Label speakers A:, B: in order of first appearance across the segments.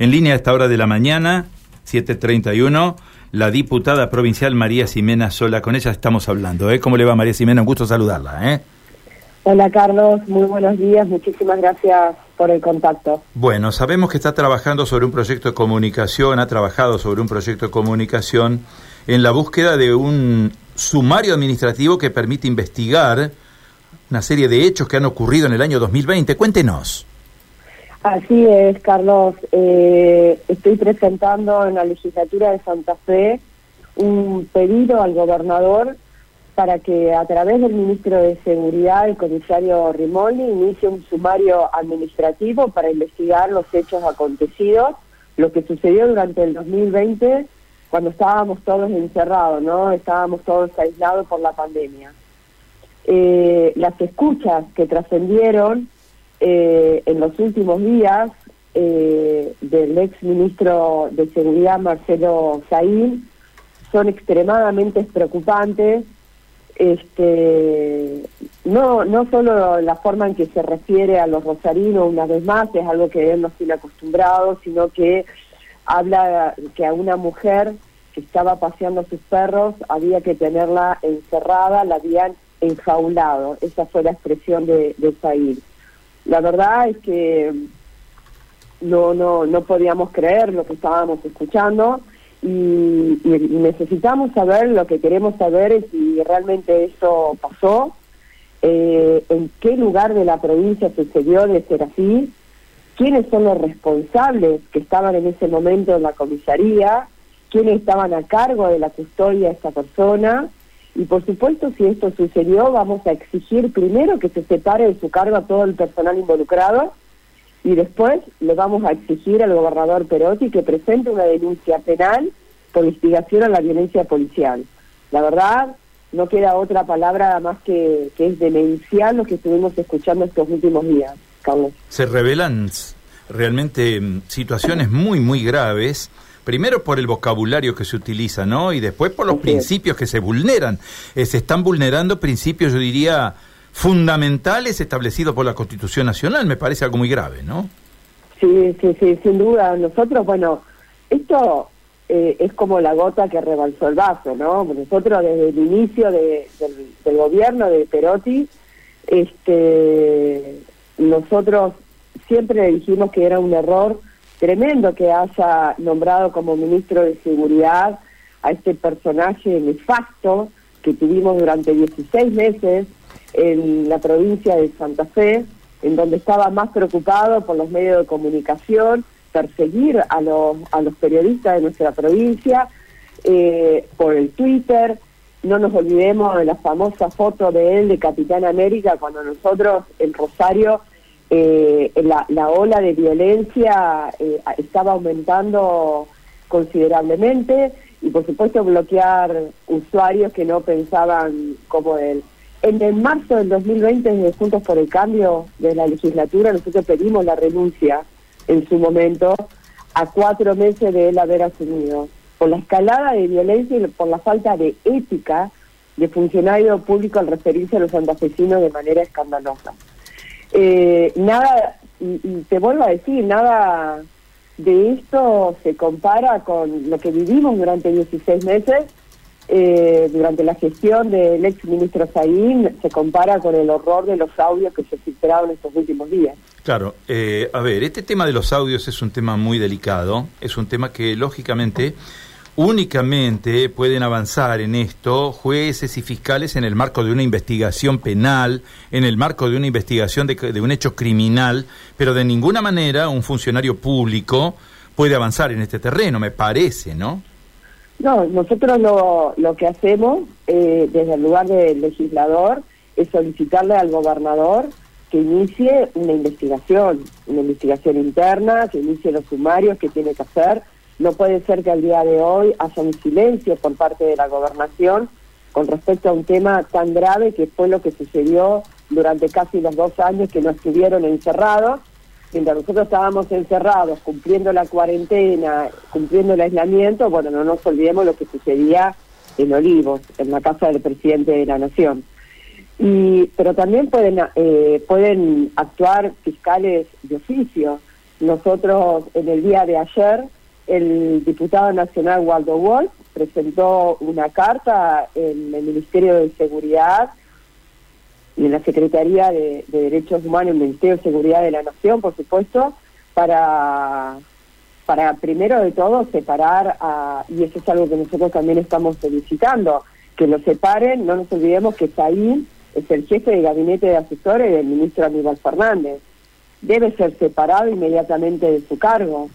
A: En línea a esta hora de la mañana, 7.31, la diputada provincial María Ximena Sola. Con ella estamos hablando. ¿eh? ¿Cómo le va María Ximena? Un gusto saludarla. ¿eh?
B: Hola Carlos, muy buenos días. Muchísimas gracias por el contacto.
A: Bueno, sabemos que está trabajando sobre un proyecto de comunicación, ha trabajado sobre un proyecto de comunicación en la búsqueda de un sumario administrativo que permite investigar una serie de hechos que han ocurrido en el año 2020. Cuéntenos.
B: Así es, Carlos. Eh, estoy presentando en la legislatura de Santa Fe un pedido al gobernador para que a través del ministro de Seguridad, el comisario Rimoli, inicie un sumario administrativo para investigar los hechos acontecidos, lo que sucedió durante el 2020 cuando estábamos todos encerrados, ¿no? Estábamos todos aislados por la pandemia. Eh, las escuchas que trascendieron eh, en los últimos días eh, del ex ministro de Seguridad Marcelo Saín son extremadamente preocupantes. Este, no, no solo la forma en que se refiere a los rosarinos una vez más, es algo que él no tiene acostumbrado, sino que habla que a una mujer que estaba paseando sus perros había que tenerla encerrada, la habían enjaulado. Esa fue la expresión de, de La verdad es que no, no, no podíamos creer lo que estábamos escuchando y, necesitamos saber, lo que queremos saber es si realmente eso pasó, eh, en qué lugar de la provincia sucedió de ser así, quiénes son los responsables que estaban en ese momento en la comisaría, quiénes estaban a cargo de la custodia de esta persona y por supuesto, si esto sucedió, vamos a exigir primero que se separe de su cargo a todo el personal involucrado y después le vamos a exigir al gobernador Perotti que presente una denuncia penal por instigación a la violencia policial. La verdad, no queda otra palabra más que, que es demencial lo que estuvimos escuchando estos últimos días, Carlos.
A: Se revelan realmente mm, situaciones muy, muy graves primero por el vocabulario que se utiliza, ¿no? Y después por los principios que se vulneran. Eh, se están vulnerando principios, yo diría, fundamentales establecidos por la Constitución Nacional. Me parece algo muy grave, ¿no?
B: Sí, sí, sí, sin duda. Nosotros, bueno, esto eh, es como la gota que rebalsó el vaso, ¿no? Nosotros desde el inicio del, del, gobierno de Perotti, este, nosotros siempre dijimos que era un error tremendo que haya nombrado como ministro de Seguridad a este personaje nefasto que tuvimos durante 16 meses en la provincia de Santa Fe, en donde estaba más preocupado por los medios de comunicación, perseguir a los, a los periodistas de nuestra provincia, eh, por el Twitter. No nos olvidemos de la famosa foto de él de Capitán América cuando nosotros en Rosario eh, la, la, ola de violencia eh, estaba aumentando considerablemente y por supuesto bloquear usuarios que no pensaban como él. En el marzo del 2020, desde Juntos por el Cambio de la legislatura, nosotros pedimos la renuncia en su momento a cuatro meses de él haber asumido, por la escalada de violencia y por la falta de ética de funcionario público al referirse a los santafesinos de manera escandalosa. Eh, nada, y, te vuelvo a decir, nada de esto se compara con lo que vivimos durante 16 meses, eh, durante la gestión del ex ministro Saín, se compara con el horror de los audios que se filtraron estos últimos días.
A: Claro, eh, a ver, este tema de los audios es un tema muy delicado, es un tema que lógicamente únicamente pueden avanzar en esto jueces y fiscales en el marco de una investigación penal, en el marco de una investigación de, un hecho criminal, pero de ninguna manera un funcionario público puede avanzar en este terreno, me parece, ¿no?
B: No, nosotros lo, lo que hacemos eh, desde el lugar del legislador es solicitarle al gobernador que inicie una investigación, una investigación interna, que inicie los sumarios que tiene que hacer no puede ser que al día de hoy haya un silencio por parte de la gobernación con respecto a un tema tan grave que fue lo que sucedió durante casi los dos años que no estuvieron encerrados. Mientras nosotros estábamos encerrados, cumpliendo la cuarentena, cumpliendo el aislamiento, bueno, no nos olvidemos lo que sucedía en Olivos, en la casa del presidente de la Nación. Y, pero también pueden, eh, pueden actuar fiscales de oficio nosotros en el día de ayer, el diputado nacional Waldo Wolf presentó una carta en el Ministerio de Seguridad y en la Secretaría de, Derechos Humanos, el Ministerio de Seguridad de la Nación, por supuesto, para, para primero de todo separar, a, y eso es algo que nosotros también estamos solicitando, que lo separen, no nos olvidemos que Saín es el jefe de gabinete de asesores del ministro Aníbal Fernández. Debe ser separado inmediatamente de su cargo.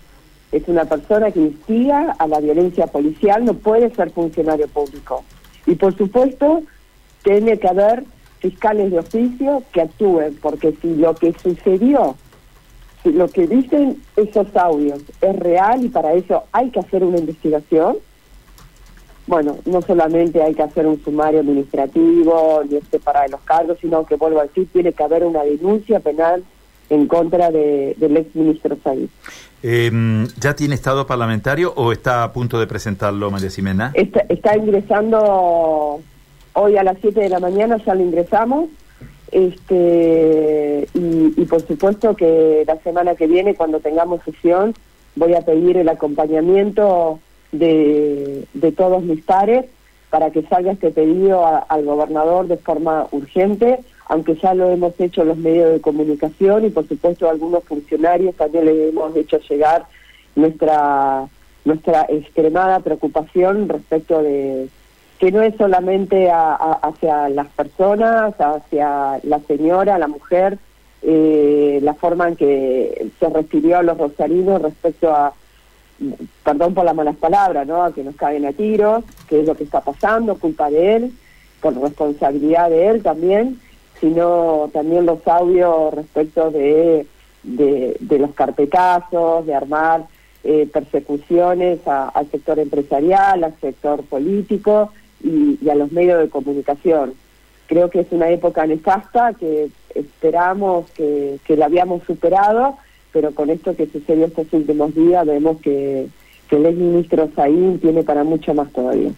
B: Es una persona que instiga a la violencia policial, no puede ser funcionario público. Y por supuesto, tiene que haber fiscales de oficio que actúen, porque si lo que sucedió, si lo que dicen esos audios es real y para eso hay que hacer una investigación, bueno, no solamente hay que hacer un sumario administrativo ni separar los cargos, sino que, vuelvo a decir, tiene que haber una denuncia penal en contra de, del ex ministro Said.
A: Em, ¿Ya tiene estado parlamentario o está a punto de presentarlo, María Ximena?
B: Está, está ingresando hoy a las 7 de la mañana, ya lo ingresamos. Este, y, y por supuesto que la semana que viene, cuando tengamos sesión, voy a pedir el acompañamiento de, de todos mis pares para que salga este pedido al gobernador de forma urgente, aunque ya lo hemos hecho los medios de comunicación y por supuesto algunos funcionarios también le hemos hecho llegar nuestra nuestra extremada preocupación respecto de que no es solamente hacia las personas, hacia la señora, la mujer, eh, la forma en que se refirió a los rosarinos respecto a perdón por las malas palabras, ¿no? A que nos caen a tiros, que es lo que está pasando, culpa de él, por responsabilidad de él también, sino también los audios respecto de, de, los carpetazos, de armar eh, persecuciones al sector empresarial, al sector político y, a los medios de comunicación. Creo que es una época nefasta que esperamos que, que la habíamos superado pero con esto que sucedió estos últimos días vemos que, el ex ministro Saín tiene para mucho más todavía.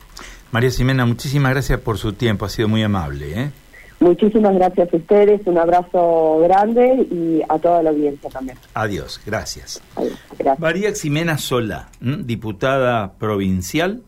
A: María Ximena, muchísimas gracias por su tiempo, ha sido muy amable. ¿eh?
B: Muchísimas gracias a ustedes, un abrazo grande y a toda la audiencia también.
A: Adiós, gracias. María Ximena Sola, diputada provincial